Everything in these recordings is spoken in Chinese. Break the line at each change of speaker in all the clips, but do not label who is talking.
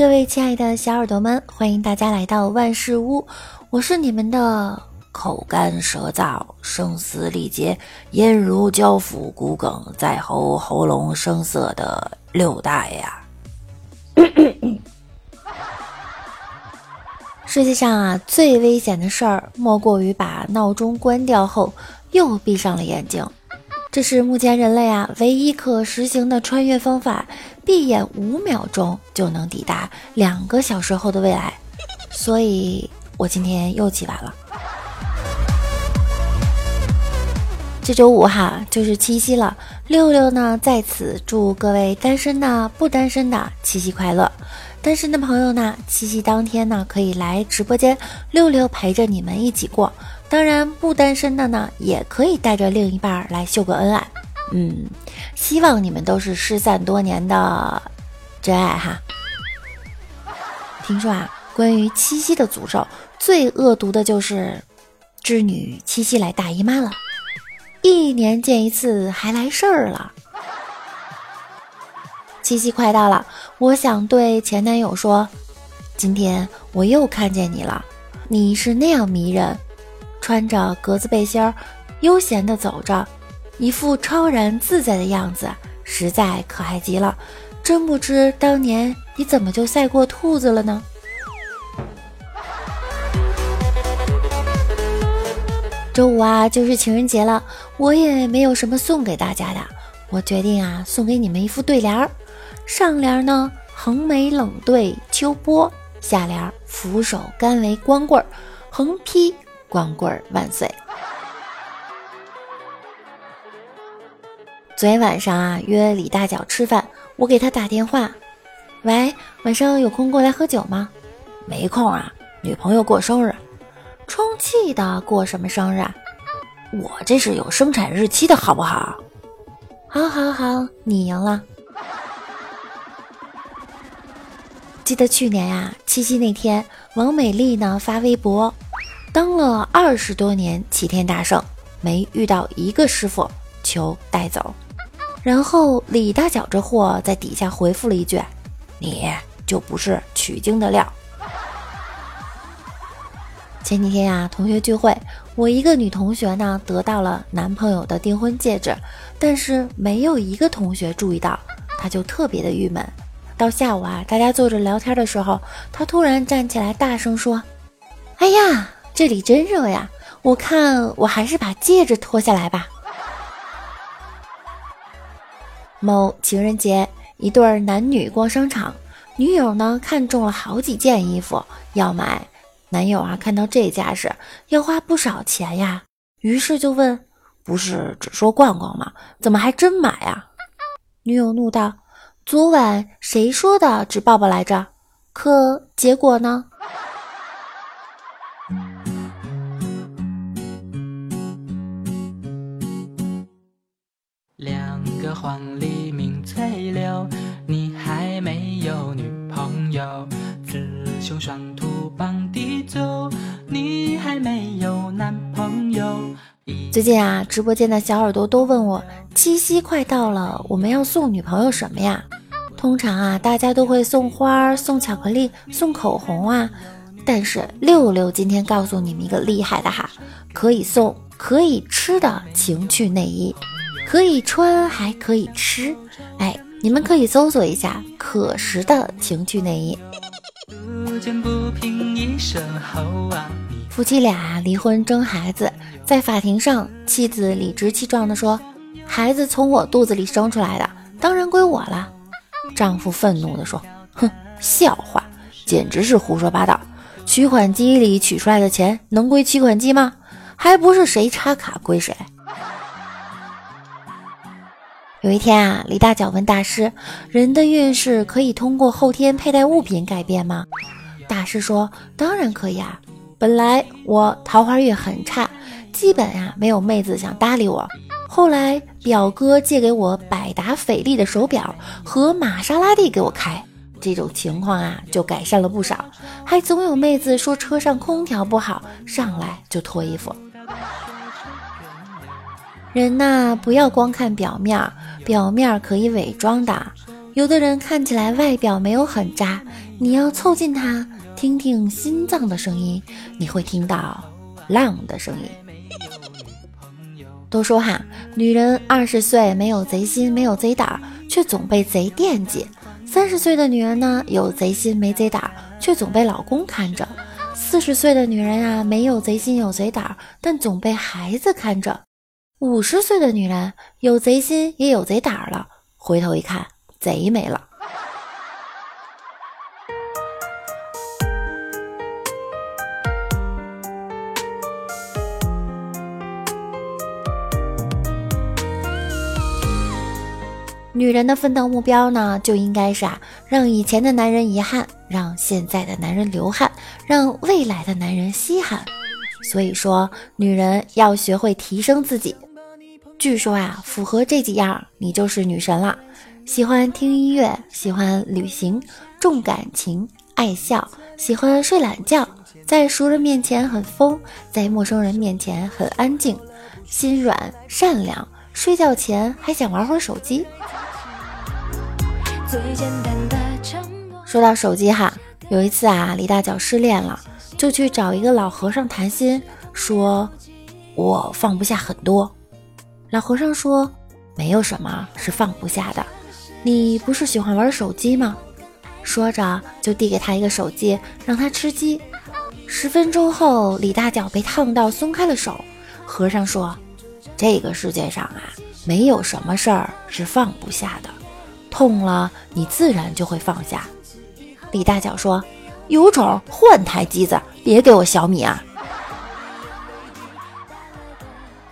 嗨，各位亲爱的小耳朵们，欢迎大家来到万事屋，我是你们的口干舌燥、声嘶力竭、咽如胶腹、骨梗在喉、喉咙生涩的六大爷呀。世界上啊，最危险的事儿莫过于把闹钟关掉后又闭上了眼睛。这是目前人类啊唯一可实行的穿越方法，闭眼五秒钟就能抵达两个小时后的未来。所以我今天又起晚了。这周五哈就是七夕了，六六呢在此祝各位单身的、不单身的七夕快乐。单身的朋友呢，七夕当天呢可以来直播间，六六陪着你们一起过。当然，不单身的呢，也可以带着另一半来秀个恩爱。嗯，希望你们都是失散多年的真爱哈。听说啊，关于七夕的诅咒，最恶毒的就是织女七夕来大姨妈了，一年见一次还来事儿了。七夕快到了，我想对前男友说，今天我又看见你了，你是那样迷人。穿着格子背心儿，悠闲地走着，一副超然自在的样子，实在可爱极了。真不知当年你怎么就赛过兔子了呢？周五啊，就是情人节了，我也没有什么送给大家的，我决定啊，送给你们一副对联儿。上联呢，横眉冷对秋波；下联，俯首甘为光棍儿。横批。光棍万岁！昨天晚上啊，约李大脚吃饭，我给他打电话，喂，晚上有空过来喝酒吗？没空啊，女朋友过生日。充气的过什么生日？啊？我这是有生产日期的，好不好？好，好，好，你赢了。记得去年呀，七夕那天，王美丽呢发微博。当了二十多年齐天大圣，没遇到一个师傅，求带走。然后李大脚这货在底下回复了一句：“你就不是取经的料。”前几天呀，同学聚会，我一个女同学呢得到了男朋友的订婚戒指，但是没有一个同学注意到，她就特别的郁闷。到下午啊，大家坐着聊天的时候，她突然站起来大声说：“哎呀！”这里真热呀！我看我还是把戒指脱下来吧。某情人节，一对男女逛商场，女友呢看中了好几件衣服要买，男友啊看到这架势要花不少钱呀，于是就问：“不是只说逛逛吗？怎么还真买啊？”女友怒道：“昨晚谁说的只抱抱来着？可结果呢？”黄鹂鸣翠柳，你还没有女朋友；雌雄双兔傍地走，你还没有男朋友。最近啊，直播间的小耳朵都问我，七夕快到了，我们要送女朋友什么呀？通常啊，大家都会送花、送巧克力、送口红啊。但是六六今天告诉你们一个厉害的哈，可以送可以吃的情趣内衣。可以穿还可以吃，哎，你们可以搜索一下可食的情趣内衣。夫妻俩离婚争孩子，在法庭上，妻子理直气壮地说：“孩子从我肚子里生出来的，当然归我了。”丈夫愤怒地说：“哼，笑话，简直是胡说八道！取款机里取出来的钱能归取款机吗？还不是谁插卡归谁。”有一天啊，李大脚问大师：“人的运势可以通过后天佩戴物品改变吗？”大师说：“当然可以啊。本来我桃花运很差，基本呀没有妹子想搭理我。后来表哥借给我百达翡丽的手表和玛莎拉蒂给我开，这种情况啊就改善了不少。还总有妹子说车上空调不好，上来就脱衣服。”人呐，不要光看表面，表面可以伪装的。有的人看起来外表没有很渣，你要凑近他听听心脏的声音，你会听到浪的声音。都说哈，女人二十岁没有贼心没有贼胆，却总被贼惦记；三十岁的女人呢，有贼心没贼胆，却总被老公看着；四十岁的女人呀，没有贼心有贼胆，但总被孩子看着；五十岁的女人有贼心也有贼胆了，回头一看。贼没了。女人的奋斗目标呢，就应该是啊，让以前的男人遗憾，让现在的男人流汗，让未来的男人稀罕。所以说，女人要学会提升自己。据说啊，符合这几样，你就是女神了。喜欢听音乐，喜欢旅行，重感情，爱笑，喜欢睡懒觉，在熟人面前很疯，在陌生人面前很安静，心软善良，睡觉前还想玩会儿手机。说到手机哈，有一次啊，李大脚失恋了，就去找一个老和尚谈心，说：“我放不下很多。”老和尚说：“没有什么是放不下的。”你不是喜欢玩手机吗？说着就递给他一个手机，让他吃鸡。十分钟后，李大脚被烫到松开了手。和尚说：“这个世界上啊，没有什么事儿是放不下的，痛了你自然就会放下。”李大脚说：“有种换台机子，别给我小米啊！”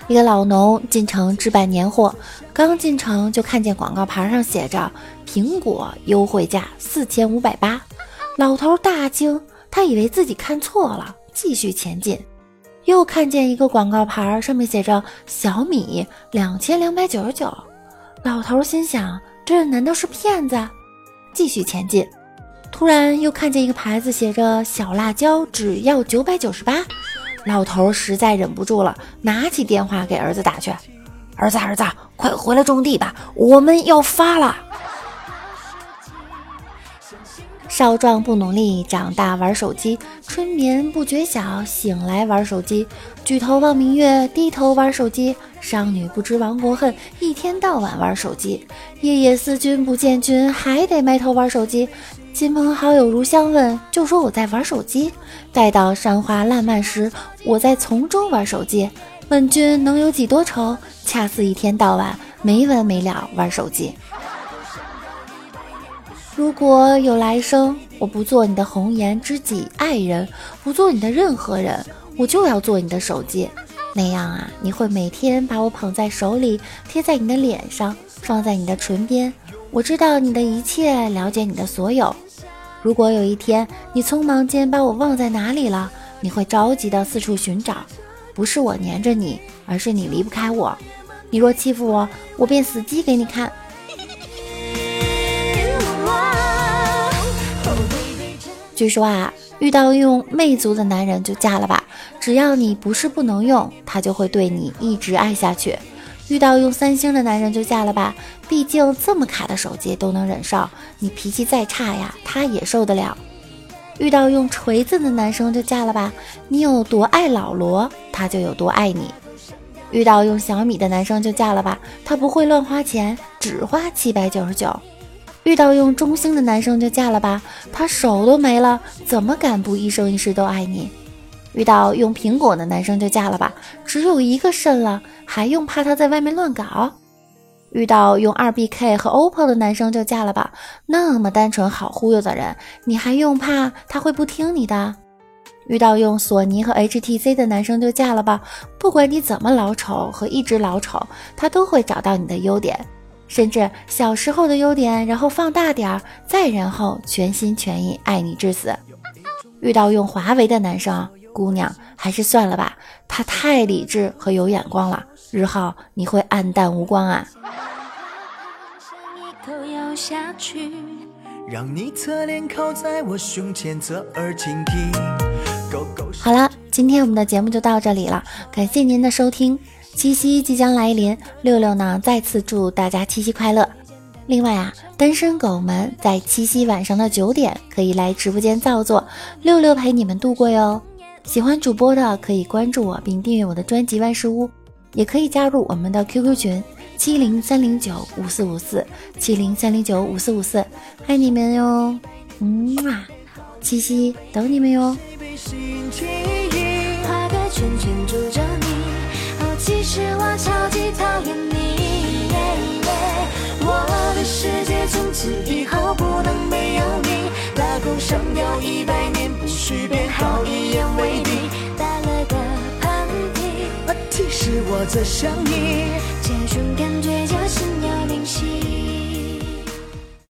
一个老农进城置办年货，刚进城就看见广告牌上写着“苹果优惠价四千五百八”，老头大惊，他以为自己看错了，继续前进。又看见一个广告牌，上面写着“小米两千两百九十九”，老头心想：这难道是骗子？继续前进。突然又看见一个牌子，写着“小辣椒只要九百九十八”。老头实在忍不住了，拿起电话给儿子打去：“儿子，儿子，快回来种地吧，我们要发了。”少壮不努力，长大玩手机；春眠不觉晓，醒来玩手机；举头望明月，低头玩手机；商女不知亡国恨，一天到晚玩手机；夜夜思君不见君，还得埋头玩手机。亲朋好友如相问，就说我在玩手机。待到山花烂漫时，我在丛中玩手机。问君能有几多愁？恰似一天到晚没完没了玩手机。如果有来生，我不做你的红颜知己爱人，不做你的任何人，我就要做你的手机。那样啊，你会每天把我捧在手里，贴在你的脸上，放在你的唇边。我知道你的一切，了解你的所有。如果有一天你匆忙间把我忘在哪里了，你会着急的四处寻找。不是我黏着你，而是你离不开我。你若欺负我，我便死机给你看。据说啊，遇到用魅族的男人就嫁了吧，只要你不是不能用，他就会对你一直爱下去。遇到用三星的男人就嫁了吧，毕竟这么卡的手机都能忍受，你脾气再差呀，他也受得了。遇到用锤子的男生就嫁了吧，你有多爱老罗，他就有多爱你。遇到用小米的男生就嫁了吧，他不会乱花钱，只花七百九十九。遇到用中兴的男生就嫁了吧，他手都没了，怎么敢不一生一世都爱你？遇到用苹果的男生就嫁了吧，只有一个肾了，还用怕他在外面乱搞？遇到用二 BK 和 OPPO 的男生就嫁了吧，那么单纯好忽悠的人，你还用怕他会不听你的？遇到用索尼和 HTC 的男生就嫁了吧，不管你怎么老丑和一直老丑，他都会找到你的优点，甚至小时候的优点，然后放大点儿，再然后全心全意爱你至死。遇到用华为的男生。姑娘，还是算了吧，他太理智和有眼光了，日后你会黯淡无光啊。好了，今天我们的节目就到这里了，感谢您的收听。七夕即将来临，六六呢再次祝大家七夕快乐。
另外啊，单身狗们在七夕晚上的九点可以来直播间造作，六六陪你们度过哟。喜欢主播的可以关注我并订阅我的专辑万事屋，也可以加入我们的 QQ 群七零三零九五四五四七零三零九五四五四，爱你们哟，嗯啊，七夕等你们哟。其实我超级讨厌你，我的世界从此以后不能没有你。拉弓上吊一百年不许变，好一言为定。打了个喷嚏，其实我在想你，这种感觉就心有灵犀。